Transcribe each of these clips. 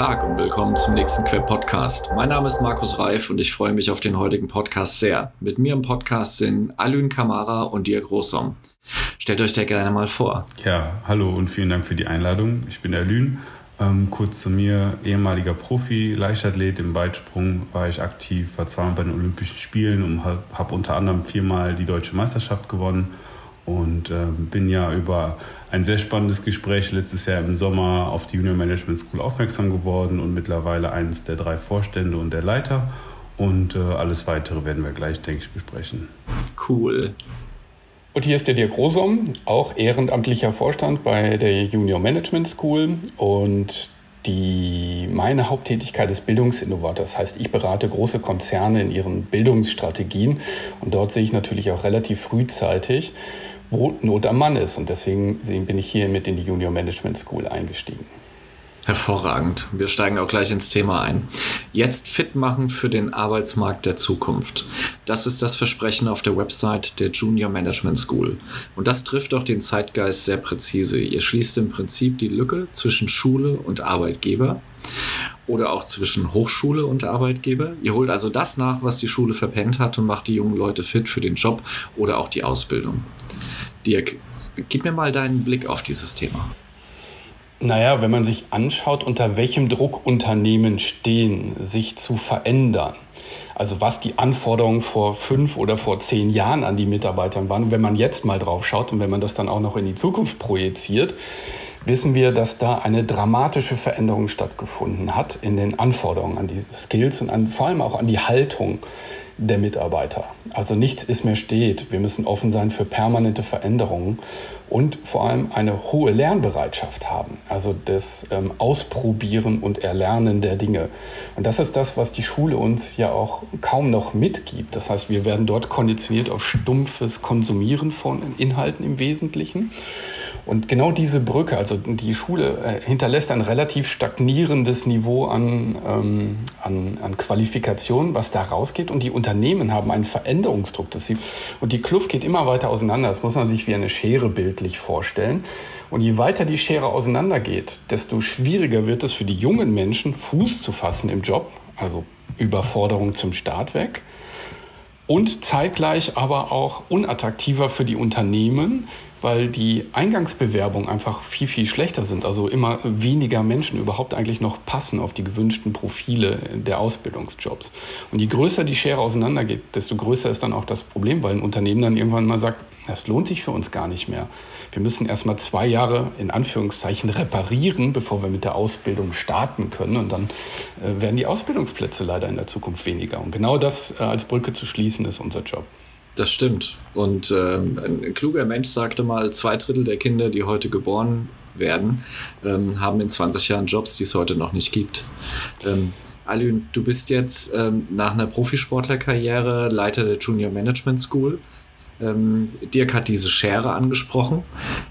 Tag und willkommen zum nächsten Quer Podcast. Mein Name ist Markus Reif und ich freue mich auf den heutigen Podcast sehr. Mit mir im Podcast sind Alün Kamara und Dir Großom. Stellt euch der gerne mal vor. Ja, hallo und vielen Dank für die Einladung. Ich bin Alün. Ähm, kurz zu mir, ehemaliger Profi, Leichtathlet im Weitsprung war ich aktiv, war zweimal bei den Olympischen Spielen und habe hab unter anderem viermal die deutsche Meisterschaft gewonnen und äh, bin ja über ein sehr spannendes Gespräch letztes Jahr im Sommer auf die Junior Management School aufmerksam geworden und mittlerweile eines der drei Vorstände und der Leiter. Und äh, alles weitere werden wir gleich, denke ich, besprechen. Cool. Und hier ist der Dirk Rosom, auch ehrenamtlicher Vorstand bei der Junior Management School. Und die, meine Haupttätigkeit ist Bildungsinnovator. Das heißt, ich berate große Konzerne in ihren Bildungsstrategien. Und dort sehe ich natürlich auch relativ frühzeitig, wo Not am Mann ist. Und deswegen bin ich hier mit in die Junior Management School eingestiegen. Hervorragend. Wir steigen auch gleich ins Thema ein. Jetzt fit machen für den Arbeitsmarkt der Zukunft. Das ist das Versprechen auf der Website der Junior Management School. Und das trifft auch den Zeitgeist sehr präzise. Ihr schließt im Prinzip die Lücke zwischen Schule und Arbeitgeber oder auch zwischen Hochschule und Arbeitgeber. Ihr holt also das nach, was die Schule verpennt hat und macht die jungen Leute fit für den Job oder auch die Ausbildung. Dirk, gib mir mal deinen Blick auf dieses Thema. Naja, wenn man sich anschaut, unter welchem Druck Unternehmen stehen, sich zu verändern, also was die Anforderungen vor fünf oder vor zehn Jahren an die Mitarbeiter waren, wenn man jetzt mal drauf schaut und wenn man das dann auch noch in die Zukunft projiziert, wissen wir, dass da eine dramatische Veränderung stattgefunden hat in den Anforderungen an die Skills und an, vor allem auch an die Haltung der Mitarbeiter. Also nichts ist mehr steht. Wir müssen offen sein für permanente Veränderungen und vor allem eine hohe Lernbereitschaft haben. Also das ähm, Ausprobieren und Erlernen der Dinge. Und das ist das, was die Schule uns ja auch kaum noch mitgibt. Das heißt, wir werden dort konditioniert auf stumpfes Konsumieren von Inhalten im Wesentlichen. Und genau diese Brücke, also die Schule äh, hinterlässt ein relativ stagnierendes Niveau an, ähm, an, an Qualifikation, was da rausgeht. Und die Unternehmen haben einen Veränderungsdruck. Das sie, und die Kluft geht immer weiter auseinander. Das muss man sich wie eine Schere bildlich vorstellen. Und je weiter die Schere auseinandergeht, desto schwieriger wird es für die jungen Menschen, Fuß zu fassen im Job, also Überforderung zum Start weg. Und zeitgleich aber auch unattraktiver für die Unternehmen, weil die Eingangsbewerbungen einfach viel, viel schlechter sind. Also immer weniger Menschen überhaupt eigentlich noch passen auf die gewünschten Profile der Ausbildungsjobs. Und je größer die Schere auseinandergeht, desto größer ist dann auch das Problem, weil ein Unternehmen dann irgendwann mal sagt, das lohnt sich für uns gar nicht mehr. Wir müssen erst mal zwei Jahre in Anführungszeichen reparieren, bevor wir mit der Ausbildung starten können. Und dann äh, werden die Ausbildungsplätze leider in der Zukunft weniger. Und genau das äh, als Brücke zu schließen, ist unser Job. Das stimmt. Und ähm, ein kluger Mensch sagte mal, zwei Drittel der Kinder, die heute geboren werden, ähm, haben in 20 Jahren Jobs, die es heute noch nicht gibt. Ähm, Alün, du bist jetzt ähm, nach einer Profisportlerkarriere Leiter der Junior Management School. Ähm, Dirk hat diese Schere angesprochen.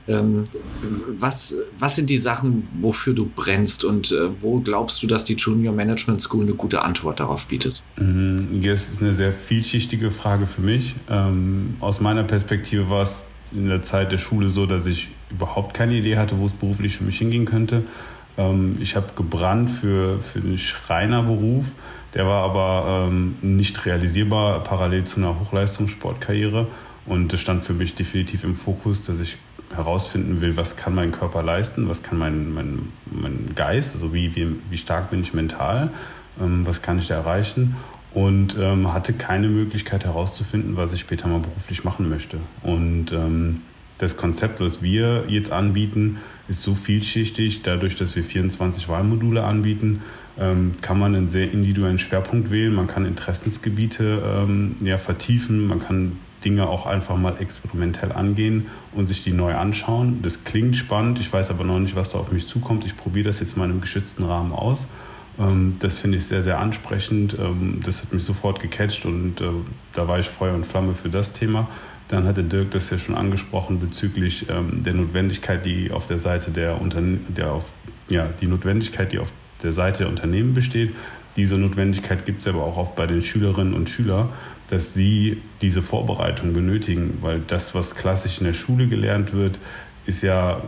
Ähm, was, was sind die Sachen, wofür du brennst und äh, wo glaubst du, dass die Junior Management School eine gute Antwort darauf bietet? Mhm, das ist eine sehr vielschichtige Frage für mich. Ähm, aus meiner Perspektive war es in der Zeit der Schule so, dass ich überhaupt keine Idee hatte, wo es beruflich für mich hingehen könnte. Ähm, ich habe gebrannt für, für den Schreinerberuf. Der war aber ähm, nicht realisierbar parallel zu einer Hochleistungssportkarriere. Und das stand für mich definitiv im Fokus, dass ich herausfinden will, was kann mein Körper leisten, was kann mein, mein, mein Geist, also wie, wie, wie stark bin ich mental, ähm, was kann ich da erreichen. Und ähm, hatte keine Möglichkeit herauszufinden, was ich später mal beruflich machen möchte. Und ähm, das Konzept, was wir jetzt anbieten, ist so vielschichtig. Dadurch, dass wir 24 Wahlmodule anbieten, ähm, kann man einen sehr individuellen Schwerpunkt wählen. Man kann Interessensgebiete ähm, ja, vertiefen. Man kann Dinge auch einfach mal experimentell angehen und sich die neu anschauen. Das klingt spannend, ich weiß aber noch nicht, was da auf mich zukommt. Ich probiere das jetzt mal in einem geschützten Rahmen aus. Ähm, das finde ich sehr, sehr ansprechend. Ähm, das hat mich sofort gecatcht und äh, da war ich Feuer und Flamme für das Thema. Dann hatte Dirk das ja schon angesprochen bezüglich ähm, der Notwendigkeit, die auf der Seite der Unternehmen, der auf, ja, die Notwendigkeit, die auf der Seite der Unternehmen besteht. Diese Notwendigkeit gibt es aber auch oft bei den Schülerinnen und Schülern dass sie diese Vorbereitung benötigen, weil das, was klassisch in der Schule gelernt wird, ist ja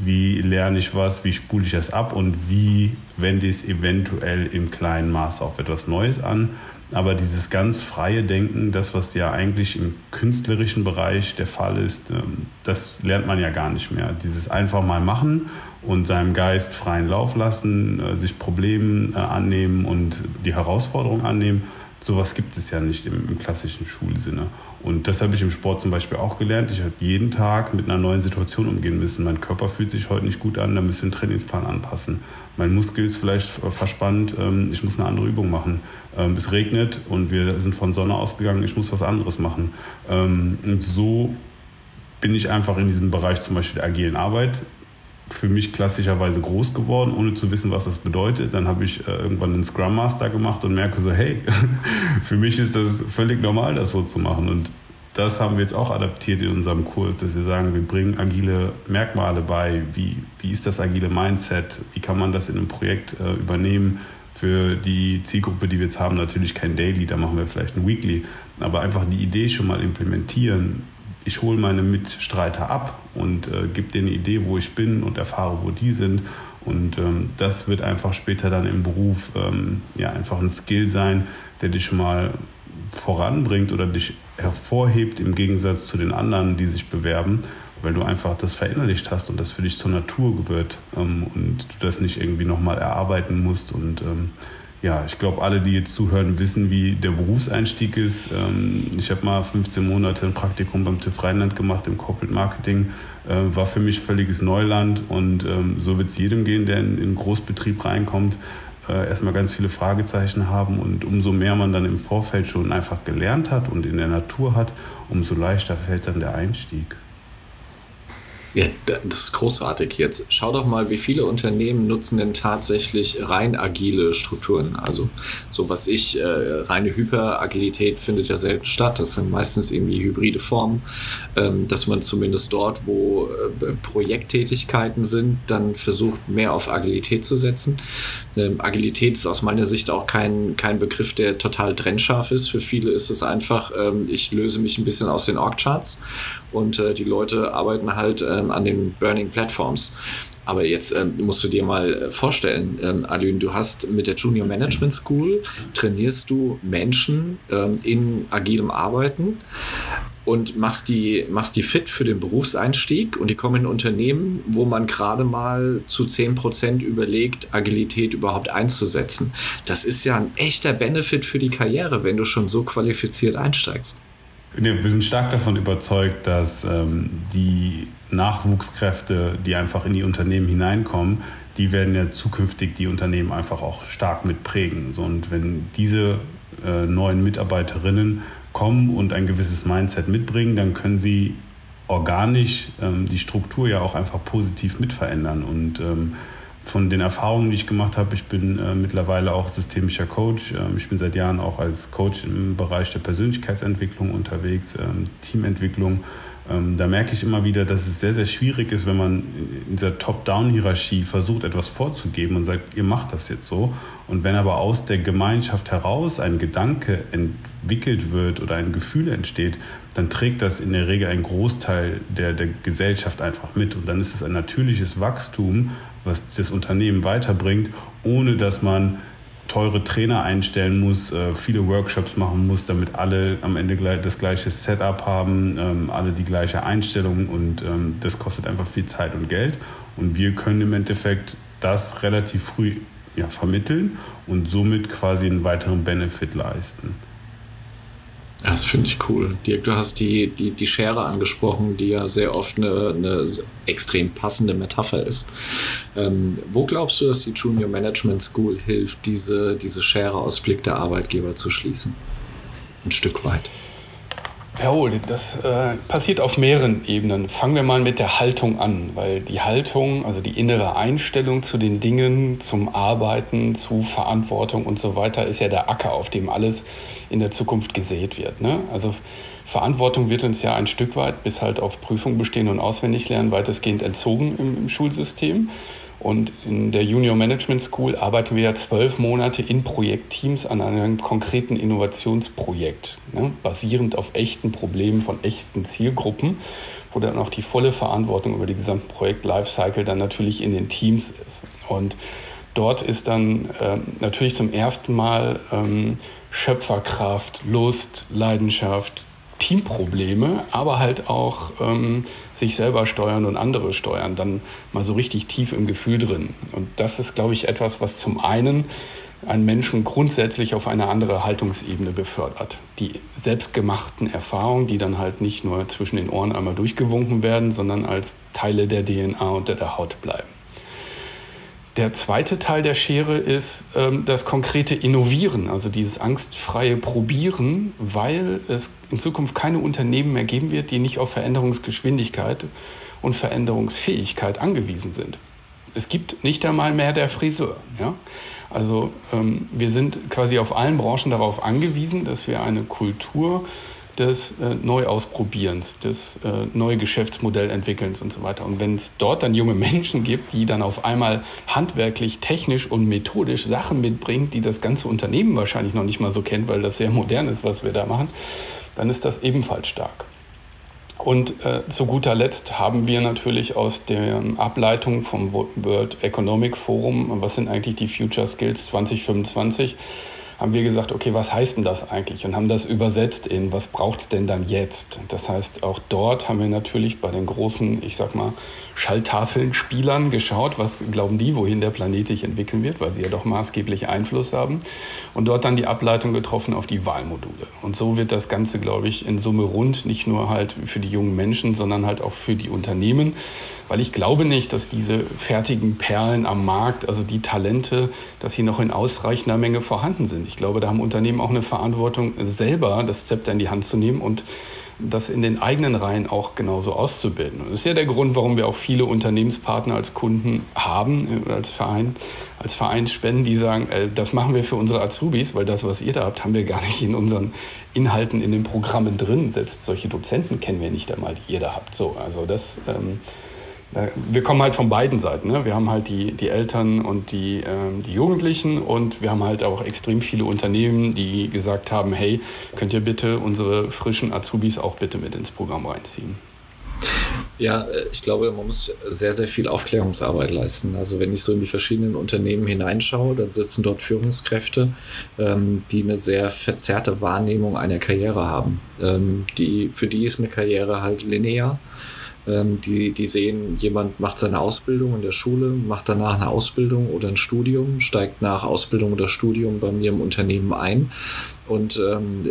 wie lerne ich was, wie spule ich das ab und wie wende ich es eventuell im kleinen Maß auf etwas Neues an. Aber dieses ganz freie Denken, das, was ja eigentlich im künstlerischen Bereich der Fall ist, ähm, das lernt man ja gar nicht mehr. Dieses einfach mal machen und seinem Geist freien Lauf lassen, äh, sich Problemen äh, annehmen und die Herausforderung annehmen sowas gibt es ja nicht im, im, klassischen Schulsinne. Und das habe ich im Sport zum Beispiel auch gelernt. Ich habe jeden Tag mit einer neuen Situation umgehen müssen. Mein Körper fühlt sich heute nicht gut an, da müssen wir einen Trainingsplan anpassen. Mein Muskel ist vielleicht verspannt, ähm, ich muss eine andere Übung machen. Ähm, es regnet und wir sind von Sonne ausgegangen, ich muss was anderes machen. Ähm, und so bin ich einfach in diesem Bereich zum Beispiel der agilen Arbeit für mich klassischerweise groß geworden, ohne zu wissen, was das bedeutet. Dann habe ich äh, irgendwann einen Scrum Master gemacht und merke so, hey, für mich ist das völlig normal, das so zu machen. Und das haben wir jetzt auch adaptiert in unserem Kurs, dass wir sagen, wir bringen agile Merkmale bei. Wie, wie ist das agile Mindset? Wie kann man das in einem Projekt äh, übernehmen? Für die Zielgruppe, die wir jetzt haben, natürlich kein Daily, da machen wir vielleicht ein Weekly, aber einfach die Idee schon mal implementieren, ich hole meine Mitstreiter ab und äh, gebe denen eine Idee, wo ich bin und erfahre, wo die sind. Und ähm, das wird einfach später dann im Beruf ähm, ja, einfach ein Skill sein, der dich schon mal voranbringt oder dich hervorhebt im Gegensatz zu den anderen, die sich bewerben, weil du einfach das verinnerlicht hast und das für dich zur Natur wird ähm, und du das nicht irgendwie nochmal erarbeiten musst und ähm, ja, ich glaube, alle, die jetzt zuhören, wissen, wie der Berufseinstieg ist. Ähm, ich habe mal 15 Monate ein Praktikum beim TÜV Rheinland gemacht im Corporate Marketing. Äh, war für mich völliges Neuland und ähm, so wird es jedem gehen, der in einen Großbetrieb reinkommt. Äh, erstmal ganz viele Fragezeichen haben und umso mehr man dann im Vorfeld schon einfach gelernt hat und in der Natur hat, umso leichter fällt dann der Einstieg. Ja, das ist großartig jetzt. Schau doch mal, wie viele Unternehmen nutzen denn tatsächlich rein agile Strukturen. Also so was ich, äh, reine Hyperagilität findet ja selten statt. Das sind meistens irgendwie hybride Formen, ähm, dass man zumindest dort, wo äh, Projekttätigkeiten sind, dann versucht, mehr auf Agilität zu setzen. Ähm, Agilität ist aus meiner Sicht auch kein, kein Begriff, der total trennscharf ist. Für viele ist es einfach, ähm, ich löse mich ein bisschen aus den Org-Charts und äh, die Leute arbeiten halt ähm, an den Burning Platforms. Aber jetzt ähm, musst du dir mal äh, vorstellen, ähm, Alün, du hast mit der Junior Management School trainierst du Menschen ähm, in agilem Arbeiten und machst die, machst die fit für den Berufseinstieg und die kommen in Unternehmen, wo man gerade mal zu 10% überlegt, Agilität überhaupt einzusetzen. Das ist ja ein echter Benefit für die Karriere, wenn du schon so qualifiziert einsteigst. Wir sind stark davon überzeugt, dass ähm, die Nachwuchskräfte, die einfach in die Unternehmen hineinkommen, die werden ja zukünftig die Unternehmen einfach auch stark mitprägen. So, und wenn diese äh, neuen Mitarbeiterinnen kommen und ein gewisses Mindset mitbringen, dann können sie organisch ähm, die Struktur ja auch einfach positiv mitverändern. Und ähm, von den Erfahrungen, die ich gemacht habe, ich bin äh, mittlerweile auch systemischer Coach. Ähm, ich bin seit Jahren auch als Coach im Bereich der Persönlichkeitsentwicklung unterwegs, ähm, Teamentwicklung. Ähm, da merke ich immer wieder, dass es sehr, sehr schwierig ist, wenn man in dieser Top-Down-Hierarchie versucht, etwas vorzugeben und sagt, ihr macht das jetzt so. Und wenn aber aus der Gemeinschaft heraus ein Gedanke entwickelt wird oder ein Gefühl entsteht, dann trägt das in der Regel einen Großteil der, der Gesellschaft einfach mit. Und dann ist es ein natürliches Wachstum, was das Unternehmen weiterbringt, ohne dass man teure Trainer einstellen muss, äh, viele Workshops machen muss, damit alle am Ende das gleiche Setup haben, ähm, alle die gleiche Einstellung und ähm, das kostet einfach viel Zeit und Geld. Und wir können im Endeffekt das relativ früh ja, vermitteln und somit quasi einen weiteren Benefit leisten. Das finde ich cool. Dirk, du hast die, die, die Schere angesprochen, die ja sehr oft eine, eine extrem passende Metapher ist. Ähm, wo glaubst du, dass die Junior Management School hilft, diese, diese Schere aus Blick der Arbeitgeber zu schließen? Ein Stück weit. Jawohl, das äh, passiert auf mehreren Ebenen. Fangen wir mal mit der Haltung an, weil die Haltung, also die innere Einstellung zu den Dingen, zum Arbeiten, zu Verantwortung und so weiter, ist ja der Acker, auf dem alles in der Zukunft gesät wird. Ne? Also Verantwortung wird uns ja ein Stück weit bis halt auf Prüfung bestehen und auswendig lernen weitestgehend entzogen im, im Schulsystem. Und in der Junior Management School arbeiten wir ja zwölf Monate in Projektteams an einem konkreten Innovationsprojekt, ne, basierend auf echten Problemen von echten Zielgruppen, wo dann auch die volle Verantwortung über die gesamte Projekt-Lifecycle dann natürlich in den Teams ist. Und dort ist dann äh, natürlich zum ersten Mal ähm, Schöpferkraft, Lust, Leidenschaft, Teamprobleme, aber halt auch ähm, sich selber steuern und andere steuern, dann mal so richtig tief im Gefühl drin. Und das ist, glaube ich, etwas, was zum einen einen Menschen grundsätzlich auf eine andere Haltungsebene befördert. Die selbstgemachten Erfahrungen, die dann halt nicht nur zwischen den Ohren einmal durchgewunken werden, sondern als Teile der DNA unter der Haut bleiben. Der zweite Teil der Schere ist ähm, das konkrete Innovieren, also dieses angstfreie Probieren, weil es in Zukunft keine Unternehmen mehr geben wird, die nicht auf Veränderungsgeschwindigkeit und Veränderungsfähigkeit angewiesen sind. Es gibt nicht einmal mehr der Friseur. Ja? Also ähm, wir sind quasi auf allen Branchen darauf angewiesen, dass wir eine Kultur des äh, Neuausprobierens, des äh, neue Geschäftsmodellentwickelns und so weiter. Und wenn es dort dann junge Menschen gibt, die dann auf einmal handwerklich, technisch und methodisch Sachen mitbringen, die das ganze Unternehmen wahrscheinlich noch nicht mal so kennt, weil das sehr modern ist, was wir da machen, dann ist das ebenfalls stark. Und äh, zu guter Letzt haben wir natürlich aus der Ableitung vom World Economic Forum, was sind eigentlich die Future Skills 2025, haben wir gesagt, okay, was heißt denn das eigentlich? Und haben das übersetzt in, was braucht es denn dann jetzt? Das heißt, auch dort haben wir natürlich bei den großen, ich sag mal, Schalltafeln-Spielern geschaut, was glauben die, wohin der Planet sich entwickeln wird, weil sie ja doch maßgeblich Einfluss haben. Und dort dann die Ableitung getroffen auf die Wahlmodule. Und so wird das Ganze, glaube ich, in Summe rund, nicht nur halt für die jungen Menschen, sondern halt auch für die Unternehmen weil ich glaube nicht, dass diese fertigen Perlen am Markt, also die Talente, dass sie noch in ausreichender Menge vorhanden sind. Ich glaube, da haben Unternehmen auch eine Verantwortung, selber das Zepter in die Hand zu nehmen und das in den eigenen Reihen auch genauso auszubilden. Und das ist ja der Grund, warum wir auch viele Unternehmenspartner als Kunden haben, äh, als Verein, als Vereinsspenden, die sagen, äh, das machen wir für unsere Azubis, weil das, was ihr da habt, haben wir gar nicht in unseren Inhalten, in den Programmen drin. Selbst solche Dozenten kennen wir nicht einmal, die ihr da habt. So, also das ähm, wir kommen halt von beiden Seiten. Ne? Wir haben halt die, die Eltern und die, ähm, die Jugendlichen und wir haben halt auch extrem viele Unternehmen, die gesagt haben, hey, könnt ihr bitte unsere frischen Azubis auch bitte mit ins Programm reinziehen. Ja, äh, ich glaube, man muss sehr, sehr viel Aufklärungsarbeit leisten. Also wenn ich so in die verschiedenen Unternehmen hineinschaue, dann sitzen dort Führungskräfte, ähm, die eine sehr verzerrte Wahrnehmung einer Karriere haben. Ähm, die, für die ist eine Karriere halt linear. Ähm, die, die sehen, jemand macht seine Ausbildung in der Schule, macht danach eine Ausbildung oder ein Studium, steigt nach Ausbildung oder Studium bei mir im Unternehmen ein und ähm,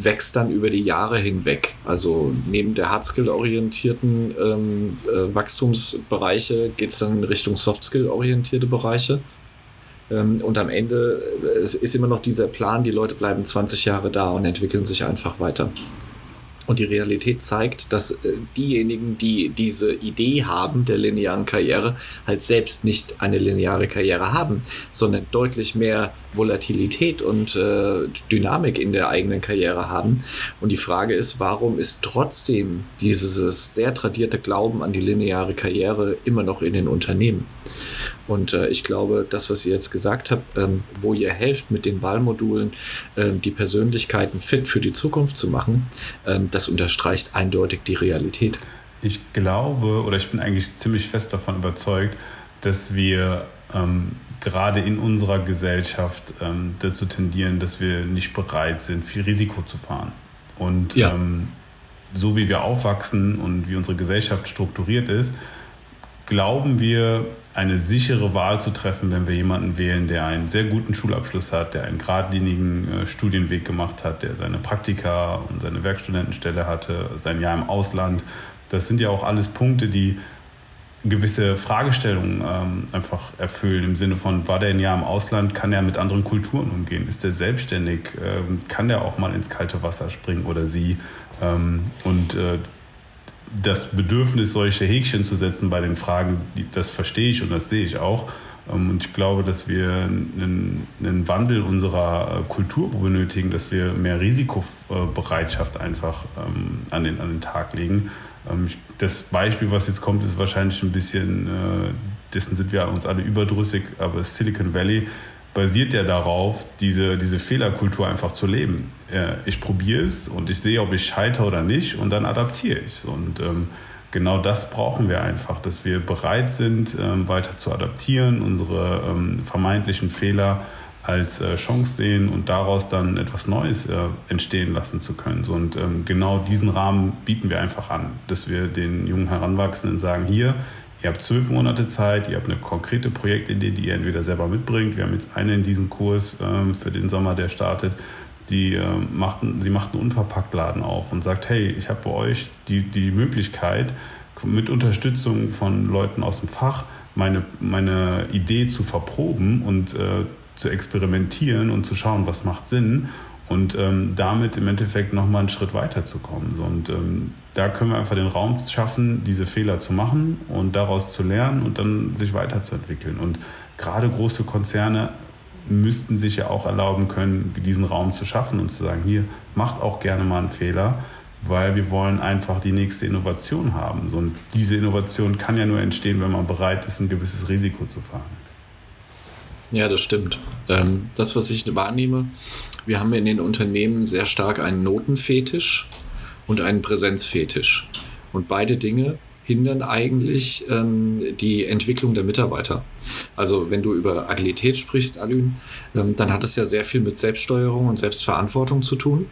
wächst dann über die Jahre hinweg. Also neben der Hardskill-orientierten ähm, äh, Wachstumsbereiche geht es dann in Richtung Softskill-orientierte Bereiche. Ähm, und am Ende äh, ist immer noch dieser Plan, die Leute bleiben 20 Jahre da und entwickeln sich einfach weiter. Und die Realität zeigt, dass äh, diejenigen, die diese Idee haben der linearen Karriere, halt selbst nicht eine lineare Karriere haben, sondern deutlich mehr Volatilität und äh, Dynamik in der eigenen Karriere haben. Und die Frage ist, warum ist trotzdem dieses sehr tradierte Glauben an die lineare Karriere immer noch in den Unternehmen? Und äh, ich glaube, das, was ihr jetzt gesagt habt, ähm, wo ihr helft mit den Wahlmodulen, ähm, die Persönlichkeiten fit für die Zukunft zu machen, ähm, das unterstreicht eindeutig die Realität. Ich glaube oder ich bin eigentlich ziemlich fest davon überzeugt, dass wir ähm, gerade in unserer Gesellschaft ähm, dazu tendieren, dass wir nicht bereit sind, viel Risiko zu fahren. Und ja. ähm, so wie wir aufwachsen und wie unsere Gesellschaft strukturiert ist, glauben wir, eine sichere Wahl zu treffen, wenn wir jemanden wählen, der einen sehr guten Schulabschluss hat, der einen geradlinigen äh, Studienweg gemacht hat, der seine Praktika und seine Werkstudentenstelle hatte, sein Jahr im Ausland. Das sind ja auch alles Punkte, die gewisse Fragestellungen ähm, einfach erfüllen im Sinne von, war der ein Jahr im Ausland, kann er mit anderen Kulturen umgehen? Ist er selbstständig? Ähm, kann der auch mal ins kalte Wasser springen oder sie? Ähm, und äh, das Bedürfnis, solche Häkchen zu setzen bei den Fragen, das verstehe ich und das sehe ich auch. Ähm, und ich glaube, dass wir einen, Wandel unserer Kultur benötigen, dass wir mehr Risikobereitschaft einfach ähm, an, den, an den Tag legen. Ähm, das Beispiel, was jetzt kommt, ist wahrscheinlich ein bisschen äh, dessen sind wir uns alle überdrüssig, aber Silicon Valley basiert ja darauf, diese, diese Fehlerkultur einfach zu leben. Ich probiere es und ich sehe, ob ich scheitere oder nicht und dann adaptiere ich. Und ähm, genau das brauchen wir einfach, dass wir bereit sind, ähm, weiter zu adaptieren, unsere ähm, vermeintlichen Fehler als äh, Chance sehen und daraus dann etwas Neues äh, entstehen lassen zu können. und ähm, genau diesen Rahmen bieten wir einfach an, dass wir den jungen Heranwachsenden sagen, hier, Ihr habt zwölf Monate Zeit, ihr habt eine konkrete Projektidee, die ihr entweder selber mitbringt. Wir haben jetzt eine in diesem Kurs ähm, für den Sommer, der startet. Die, äh, macht, sie macht einen Unverpacktladen auf und sagt, hey, ich habe bei euch die, die Möglichkeit, mit Unterstützung von Leuten aus dem Fach meine, meine Idee zu verproben und äh, zu experimentieren und zu schauen, was macht Sinn und ähm, damit im Endeffekt nochmal einen Schritt weiter zu kommen. So, und ähm, da können wir einfach den Raum schaffen, diese Fehler zu machen und daraus zu lernen und dann sich weiterzuentwickeln. Und gerade große Konzerne müssten sich ja auch erlauben können, diesen Raum zu schaffen und zu sagen, hier, macht auch gerne mal einen Fehler, weil wir wollen einfach die nächste Innovation haben. So, und diese Innovation kann ja nur entstehen, wenn man bereit ist, ein gewisses Risiko zu fahren. Ja, das stimmt. Ähm, das, was ich wahrnehme, wir haben in den Unternehmen sehr stark einen Notenfetisch und einen Präsenzfetisch. Und beide Dinge hindern eigentlich ähm, die Entwicklung der Mitarbeiter. Also wenn du über Agilität sprichst, Alün, ähm, dann hat es ja sehr viel mit Selbststeuerung und Selbstverantwortung zu tun.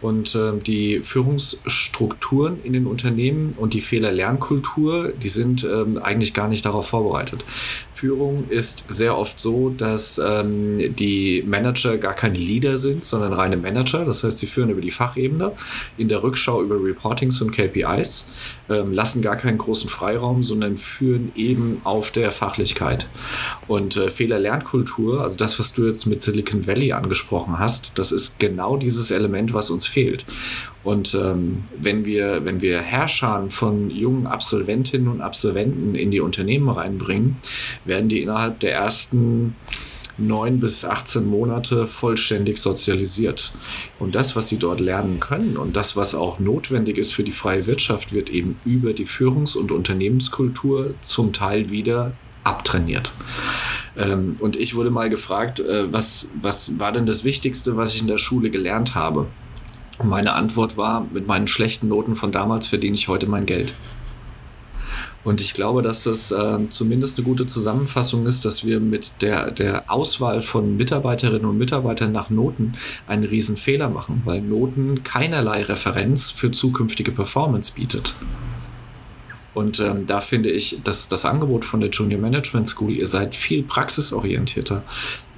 Und ähm, die Führungsstrukturen in den Unternehmen und die Fehler-Lernkultur, die sind ähm, eigentlich gar nicht darauf vorbereitet. Führung ist sehr oft so, dass ähm, die Manager gar keine Leader sind, sondern reine Manager. Das heißt, sie führen über die Fachebene, in der Rückschau über Reportings und KPIs, ähm, lassen gar keinen großen Freiraum, sondern führen eben auf der Fachlichkeit. Und äh, Fehler-Lernkultur, also das, was du jetzt mit Silicon Valley angesprochen hast, das ist genau dieses Element, was uns fehlt. Und ähm, wenn, wir, wenn wir Herrschern von jungen Absolventinnen und Absolventen in die Unternehmen reinbringen, werden die innerhalb der ersten neun bis 18 Monate vollständig sozialisiert. Und das, was sie dort lernen können und das, was auch notwendig ist für die freie Wirtschaft, wird eben über die Führungs- und Unternehmenskultur zum Teil wieder abtrainiert. Ähm, und ich wurde mal gefragt, äh, was, was war denn das Wichtigste, was ich in der Schule gelernt habe? Und meine Antwort war, mit meinen schlechten Noten von damals verdiene ich heute mein Geld. Und ich glaube, dass das äh, zumindest eine gute Zusammenfassung ist, dass wir mit der, der Auswahl von Mitarbeiterinnen und Mitarbeitern nach Noten einen riesen Fehler machen, weil Noten keinerlei Referenz für zukünftige Performance bietet. Und ähm, da finde ich, dass das Angebot von der Junior Management School, ihr seid viel praxisorientierter.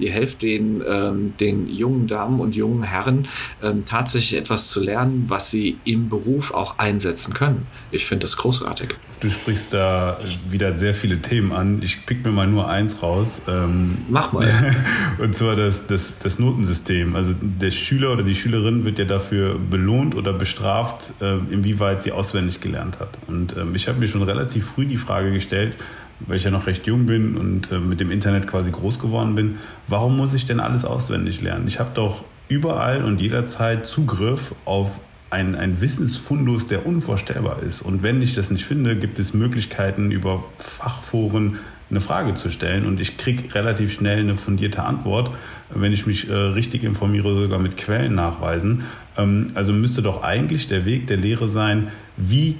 Ihr helft den, ähm, den jungen Damen und jungen Herren ähm, tatsächlich etwas zu lernen, was sie im Beruf auch einsetzen können. Ich finde das großartig. Du sprichst da wieder sehr viele Themen an. Ich pick mir mal nur eins raus. Ähm, Mach mal. und zwar das, das, das Notensystem. Also der Schüler oder die Schülerin wird ja dafür belohnt oder bestraft, äh, inwieweit sie auswendig gelernt hat. Und ähm, ich habe mir schon relativ früh die Frage gestellt, weil ich ja noch recht jung bin und äh, mit dem Internet quasi groß geworden bin, warum muss ich denn alles auswendig lernen? Ich habe doch überall und jederzeit Zugriff auf ein, ein Wissensfundus, der unvorstellbar ist. Und wenn ich das nicht finde, gibt es Möglichkeiten, über Fachforen eine Frage zu stellen und ich kriege relativ schnell eine fundierte Antwort, wenn ich mich äh, richtig informiere, sogar mit Quellen nachweisen. Ähm, also müsste doch eigentlich der Weg der Lehre sein, wie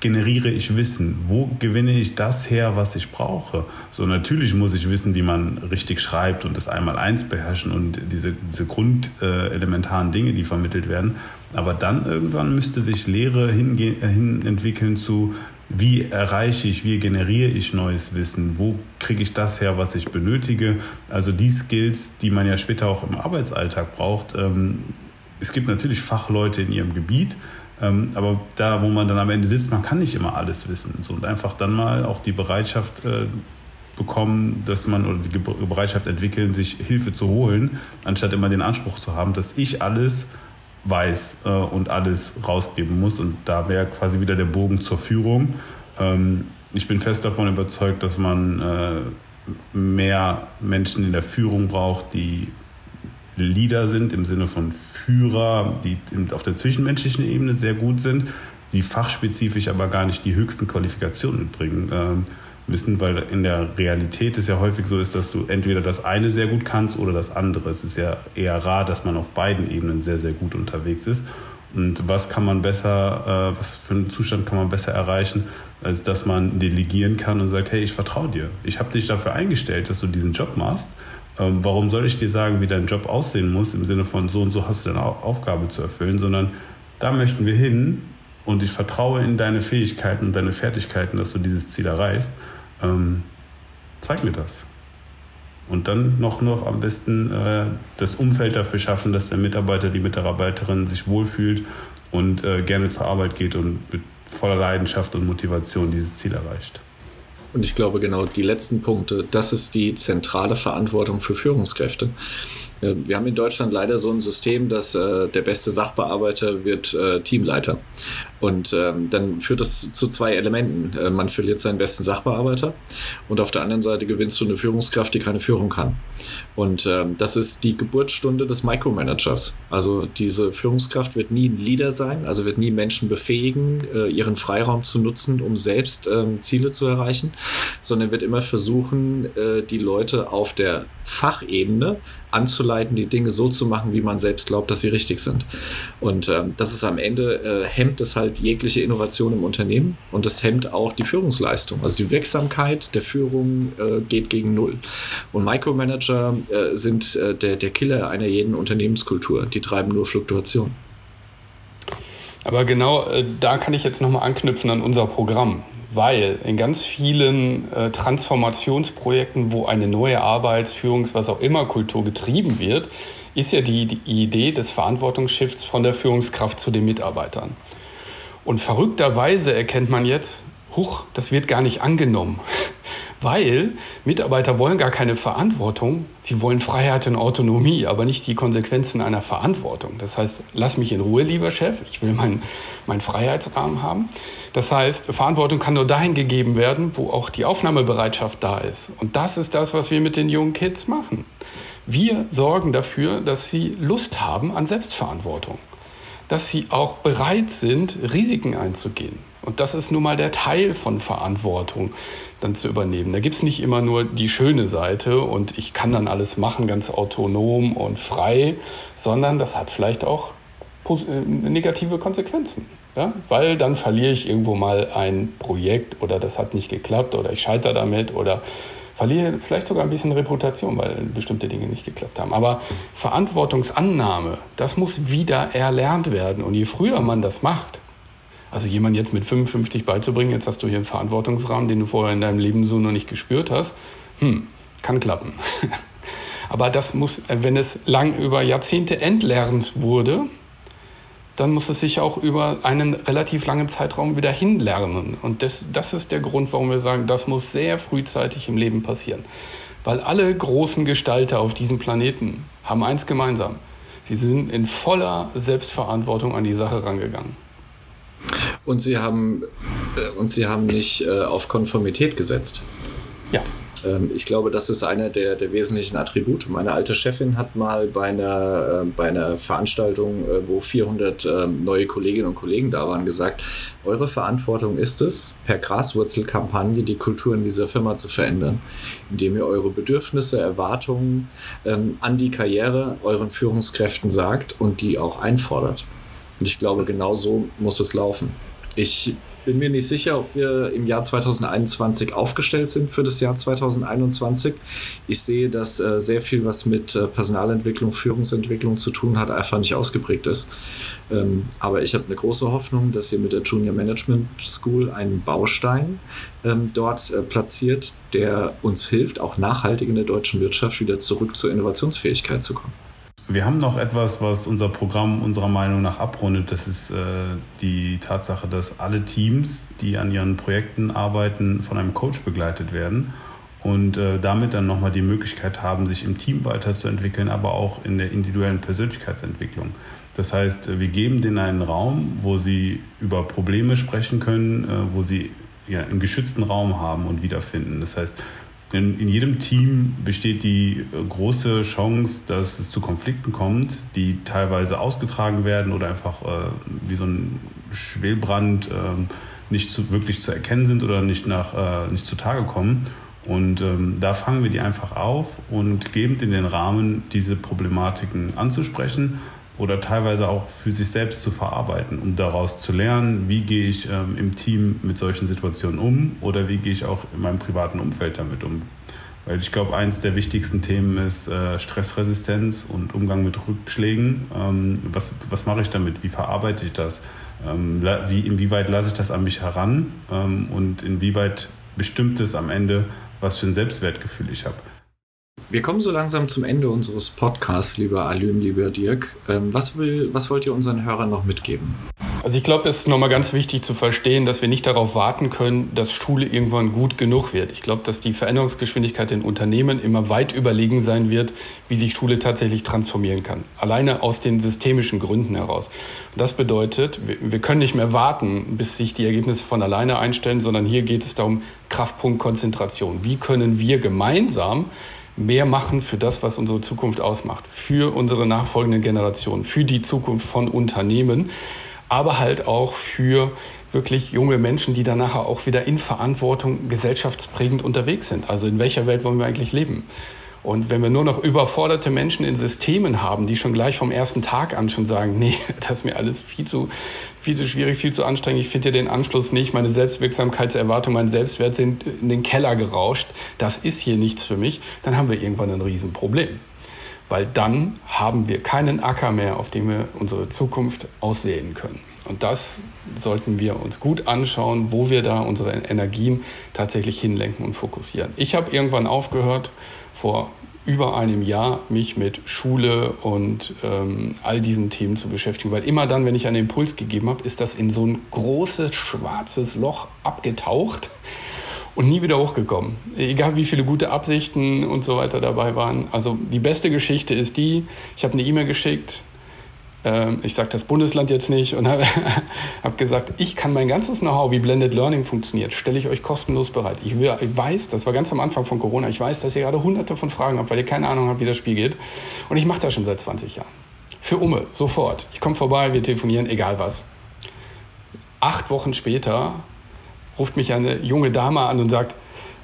generiere ich Wissen? Wo gewinne ich das her, was ich brauche? So natürlich muss ich wissen, wie man richtig schreibt und das einmal eins beherrschen und diese, diese grundelementaren äh, Dinge, die vermittelt werden. Aber dann irgendwann müsste sich Lehre hin entwickeln zu, wie erreiche ich, wie generiere ich neues Wissen, wo kriege ich das her, was ich benötige. Also die Skills, die man ja später auch im Arbeitsalltag braucht. Ähm, es gibt natürlich Fachleute in ihrem Gebiet, ähm, aber da, wo man dann am Ende sitzt, man kann nicht immer alles wissen. So, und einfach dann mal auch die Bereitschaft äh, bekommen, dass man oder die Bereitschaft entwickeln, sich Hilfe zu holen, anstatt immer den Anspruch zu haben, dass ich alles weiß äh, und alles rausgeben muss. Und da wäre quasi wieder der Bogen zur Führung. Ähm, ich bin fest davon überzeugt, dass man äh, mehr Menschen in der Führung braucht, die Leader sind im Sinne von Führer, die auf der zwischenmenschlichen Ebene sehr gut sind, die fachspezifisch aber gar nicht die höchsten Qualifikationen mitbringen. Ähm, müssen, weil in der Realität es ja häufig so ist, dass du entweder das eine sehr gut kannst oder das andere. Es ist ja eher rar, dass man auf beiden Ebenen sehr, sehr gut unterwegs ist. Und was kann man besser, äh, was für einen Zustand kann man besser erreichen, als dass man delegieren kann und sagt, hey, ich vertraue dir. Ich habe dich dafür eingestellt, dass du diesen Job machst. Ähm, warum soll ich dir sagen, wie dein Job aussehen muss, im Sinne von so und so hast du deine Aufgabe zu erfüllen, sondern da möchten wir hin und ich vertraue in deine Fähigkeiten und deine Fertigkeiten, dass du dieses Ziel erreichst. Ähm, zeig mir das. Und dann noch, noch am besten äh, das Umfeld dafür schaffen, dass der Mitarbeiter, die Mitarbeiterin sich wohlfühlt und äh, gerne zur Arbeit geht und mit voller Leidenschaft und Motivation dieses Ziel erreicht. Und ich glaube, genau die letzten Punkte, das ist die zentrale Verantwortung für Führungskräfte. Äh, wir haben in Deutschland leider so ein System, dass äh, der beste Sachbearbeiter wird äh, Teamleiter. Und ähm, dann führt das zu zwei Elementen. Äh, man verliert seinen besten Sachbearbeiter und auf der anderen Seite gewinnst du eine Führungskraft, die keine Führung kann. Und ähm, das ist die Geburtsstunde des Micromanagers. Also diese Führungskraft wird nie ein Leader sein, also wird nie Menschen befähigen, äh, ihren Freiraum zu nutzen, um selbst ähm, Ziele zu erreichen, sondern wird immer versuchen, äh, die Leute auf der Fachebene anzuleiten, die Dinge so zu machen, wie man selbst glaubt, dass sie richtig sind. Und ähm, das ist am Ende, äh, hemmt es halt jegliche Innovation im Unternehmen und das hemmt auch die Führungsleistung. Also die Wirksamkeit der Führung äh, geht gegen Null. Und Micromanager äh, sind äh, der, der Killer einer jeden Unternehmenskultur. Die treiben nur Fluktuation. Aber genau äh, da kann ich jetzt nochmal anknüpfen an unser Programm weil in ganz vielen äh, Transformationsprojekten, wo eine neue Arbeits-, Führungs-, was auch immer Kultur getrieben wird, ist ja die, die Idee des Verantwortungsschiffs von der Führungskraft zu den Mitarbeitern. Und verrückterweise erkennt man jetzt, huch, das wird gar nicht angenommen weil Mitarbeiter wollen gar keine Verantwortung, sie wollen Freiheit und Autonomie, aber nicht die Konsequenzen einer Verantwortung. Das heißt, lass mich in Ruhe, lieber Chef, ich will meinen mein Freiheitsrahmen haben. Das heißt, Verantwortung kann nur dahin gegeben werden, wo auch die Aufnahmebereitschaft da ist. Und das ist das, was wir mit den jungen Kids machen. Wir sorgen dafür, dass sie Lust haben an Selbstverantwortung, dass sie auch bereit sind, Risiken einzugehen. Und das ist nun mal der Teil von Verantwortung dann zu übernehmen. Da gibt es nicht immer nur die schöne Seite und ich kann dann alles machen, ganz autonom und frei, sondern das hat vielleicht auch äh, negative Konsequenzen. Ja? Weil dann verliere ich irgendwo mal ein Projekt oder das hat nicht geklappt oder ich scheitere damit oder verliere vielleicht sogar ein bisschen Reputation, weil bestimmte Dinge nicht geklappt haben. Aber Verantwortungsannahme, das muss wieder erlernt werden. Und je früher man das macht, also jemand jetzt mit 55 beizubringen, jetzt hast du hier einen Verantwortungsrahmen, den du vorher in deinem Leben so noch nicht gespürt hast, hm, kann klappen. Aber das muss, wenn es lang über Jahrzehnte entlernt wurde, dann muss es sich auch über einen relativ langen Zeitraum wieder hinlernen. Und das, das ist der Grund, warum wir sagen, das muss sehr frühzeitig im Leben passieren. Weil alle großen Gestalter auf diesem Planeten haben eins gemeinsam. Sie sind in voller Selbstverantwortung an die Sache rangegangen. Und sie haben, äh, und sie haben nicht äh, auf Konformität gesetzt. Ja. Ähm, ich glaube, das ist einer der, der wesentlichen Attribute. Meine alte Chefin hat mal bei einer, äh, bei einer Veranstaltung, äh, wo 400 äh, neue Kolleginnen und Kollegen da waren, gesagt, eure Verantwortung ist es, per Graswurzelkampagne die Kultur in dieser Firma zu verändern, indem ihr eure Bedürfnisse, Erwartungen ähm, an die Karriere euren Führungskräften sagt und die auch einfordert. Und ich glaube, genau so muss es laufen. Ich bin mir nicht sicher, ob wir im Jahr 2021 aufgestellt sind für das Jahr 2021. Ich sehe, dass äh, sehr viel, was mit äh, Personalentwicklung, Führungsentwicklung zu tun hat, einfach nicht ausgeprägt ist. Ähm, aber ich habe eine große Hoffnung, dass ihr mit der Junior Management School einen Baustein ähm, dort äh, platziert, der uns hilft, auch nachhaltig in der deutschen Wirtschaft wieder zurück zur Innovationsfähigkeit zu kommen. Wir haben noch etwas, was unser Programm unserer Meinung nach abrundet. Das ist äh, die Tatsache, dass alle Teams, die an ihren Projekten arbeiten, von einem Coach begleitet werden und äh, damit dann nochmal die Möglichkeit haben, sich im Team weiterzuentwickeln, aber auch in der individuellen Persönlichkeitsentwicklung. Das heißt, wir geben denen einen Raum, wo sie über Probleme sprechen können, äh, wo sie ja, einen geschützten Raum haben und wiederfinden. Das heißt, in, in jedem Team besteht die große Chance, dass es zu Konflikten kommt, die teilweise ausgetragen werden oder einfach äh, wie so ein Schwelbrand äh, nicht zu, wirklich zu erkennen sind oder nicht, nach, äh, nicht zutage kommen. Und ähm, da fangen wir die einfach auf und geben in den Rahmen, diese Problematiken anzusprechen oder teilweise auch für sich selbst zu verarbeiten, um daraus zu lernen, wie gehe ich ähm, im Team mit solchen Situationen um oder wie gehe ich auch in meinem privaten Umfeld damit um. Weil ich glaube, eins der wichtigsten Themen ist äh, Stressresistenz und Umgang mit Rückschlägen. Ähm, was, was mache ich damit? Wie verarbeite ich das? Ähm, wie, inwieweit lasse ich das an mich heran? Ähm, und inwieweit bestimmt es am Ende, was für ein Selbstwertgefühl ich habe? Wir kommen so langsam zum Ende unseres Podcasts, lieber Alün, lieber Dirk. Ähm, was, will, was wollt ihr unseren Hörern noch mitgeben? Also ich glaube, es ist nochmal ganz wichtig zu verstehen, dass wir nicht darauf warten können, dass Schule irgendwann gut genug wird. Ich glaube, dass die Veränderungsgeschwindigkeit in Unternehmen immer weit überlegen sein wird, wie sich Schule tatsächlich transformieren kann. Alleine aus den systemischen Gründen heraus. Das bedeutet, wir können nicht mehr warten, bis sich die Ergebnisse von alleine einstellen, sondern hier geht es darum, Kraftpunkt Konzentration. Wie können wir gemeinsam mehr machen für das, was unsere Zukunft ausmacht, für unsere nachfolgenden Generationen, für die Zukunft von Unternehmen aber halt auch für wirklich junge Menschen, die dann nachher auch wieder in Verantwortung gesellschaftsprägend unterwegs sind. Also in welcher Welt wollen wir eigentlich leben? Und wenn wir nur noch überforderte Menschen in Systemen haben, die schon gleich vom ersten Tag an schon sagen, nee, das ist mir alles viel zu, viel zu schwierig, viel zu anstrengend, ich finde ja den Anschluss nicht, meine Selbstwirksamkeitserwartung, mein Selbstwert sind in den Keller gerauscht, das ist hier nichts für mich, dann haben wir irgendwann ein Riesenproblem weil dann haben wir keinen Acker mehr, auf dem wir unsere Zukunft aussehen können. Und das sollten wir uns gut anschauen, wo wir da unsere Energien tatsächlich hinlenken und fokussieren. Ich habe irgendwann aufgehört, vor über einem Jahr mich mit Schule und ähm, all diesen Themen zu beschäftigen, weil immer dann, wenn ich einen Impuls gegeben habe, ist das in so ein großes schwarzes Loch abgetaucht und nie wieder hochgekommen. Egal wie viele gute Absichten und so weiter dabei waren. Also die beste Geschichte ist die, ich habe eine E-Mail geschickt, ich sage das Bundesland jetzt nicht und habe hab gesagt, ich kann mein ganzes Know-how, wie Blended Learning funktioniert, stelle ich euch kostenlos bereit. Ich, ich, weiß, das war ganz am Anfang von Corona, ich weiß, dass ihr gerade hunderte von Fragen habt, weil ihr keine Ahnung habt, wie das Spiel geht. Und ich mache das schon seit 20 Jahren. Für Umme, sofort. Ich komme vorbei, wir telefonieren, egal was. Acht Wochen später ruft mich eine junge Dame an und sagt,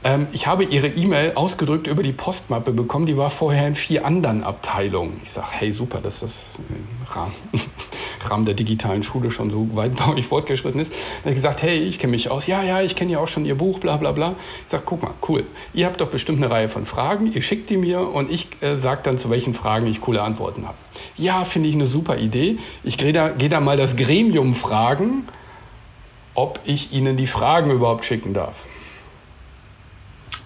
ähm, ich habe Ihre E-Mail ausgedrückt über die Postmappe bekommen, die war vorher in vier anderen Abteilungen. Ich sage, hey super, dass das im Rahmen, Rahmen der digitalen Schule schon so weitbaulich fortgeschritten ist. Dann habe ich gesagt, hey, ich kenne mich aus. Ja, ja, ich kenne ja auch schon Ihr Buch, bla bla bla. Ich sage, guck mal, cool. Ihr habt doch bestimmt eine Reihe von Fragen, ihr schickt die mir und ich äh, sage dann, zu welchen Fragen ich coole Antworten habe. Ja, finde ich eine super Idee. Ich gehe da, geh da mal das Gremium fragen ob ich Ihnen die Fragen überhaupt schicken darf.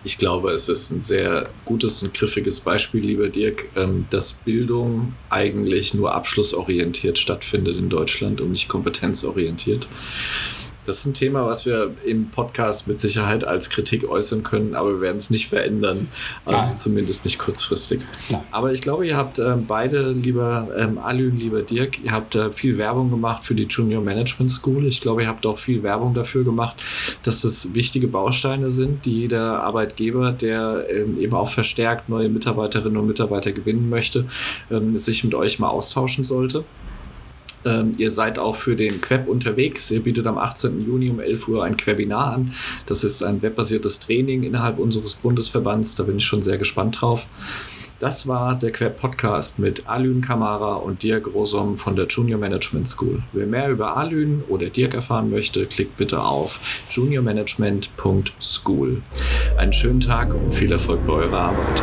Ich glaube, es ist ein sehr gutes und griffiges Beispiel, lieber Dirk, ähm, dass Bildung eigentlich nur abschlussorientiert stattfindet in Deutschland und nicht kompetenzorientiert. Das ist ein Thema, was wir im Podcast mit Sicherheit als Kritik äußern können, aber wir werden es nicht verändern. Also Nein. zumindest nicht kurzfristig. Nein. Aber ich glaube, ihr habt äh, beide, lieber ähm, Alün, lieber Dirk, ihr habt äh, viel Werbung gemacht für die Junior Management School. Ich glaube, ihr habt auch viel Werbung dafür gemacht, dass das wichtige Bausteine sind, die jeder Arbeitgeber, der ähm, eben auch verstärkt neue Mitarbeiterinnen und Mitarbeiter gewinnen möchte, ähm, sich mit euch mal austauschen sollte. Ähm, ihr seid auch für den Queb unterwegs. Ihr bietet am 18. Juni um 11 Uhr ein Webinar an. Das ist ein webbasiertes Training innerhalb unseres Bundesverbands. Da bin ich schon sehr gespannt drauf. Das war der Queb Podcast mit Alün Kamara und Dirk Rosom von der Junior Management School. Wer mehr über Alün oder Dirk erfahren möchte, klickt bitte auf juniormanagement.school. Einen schönen Tag und viel Erfolg bei eurer Arbeit.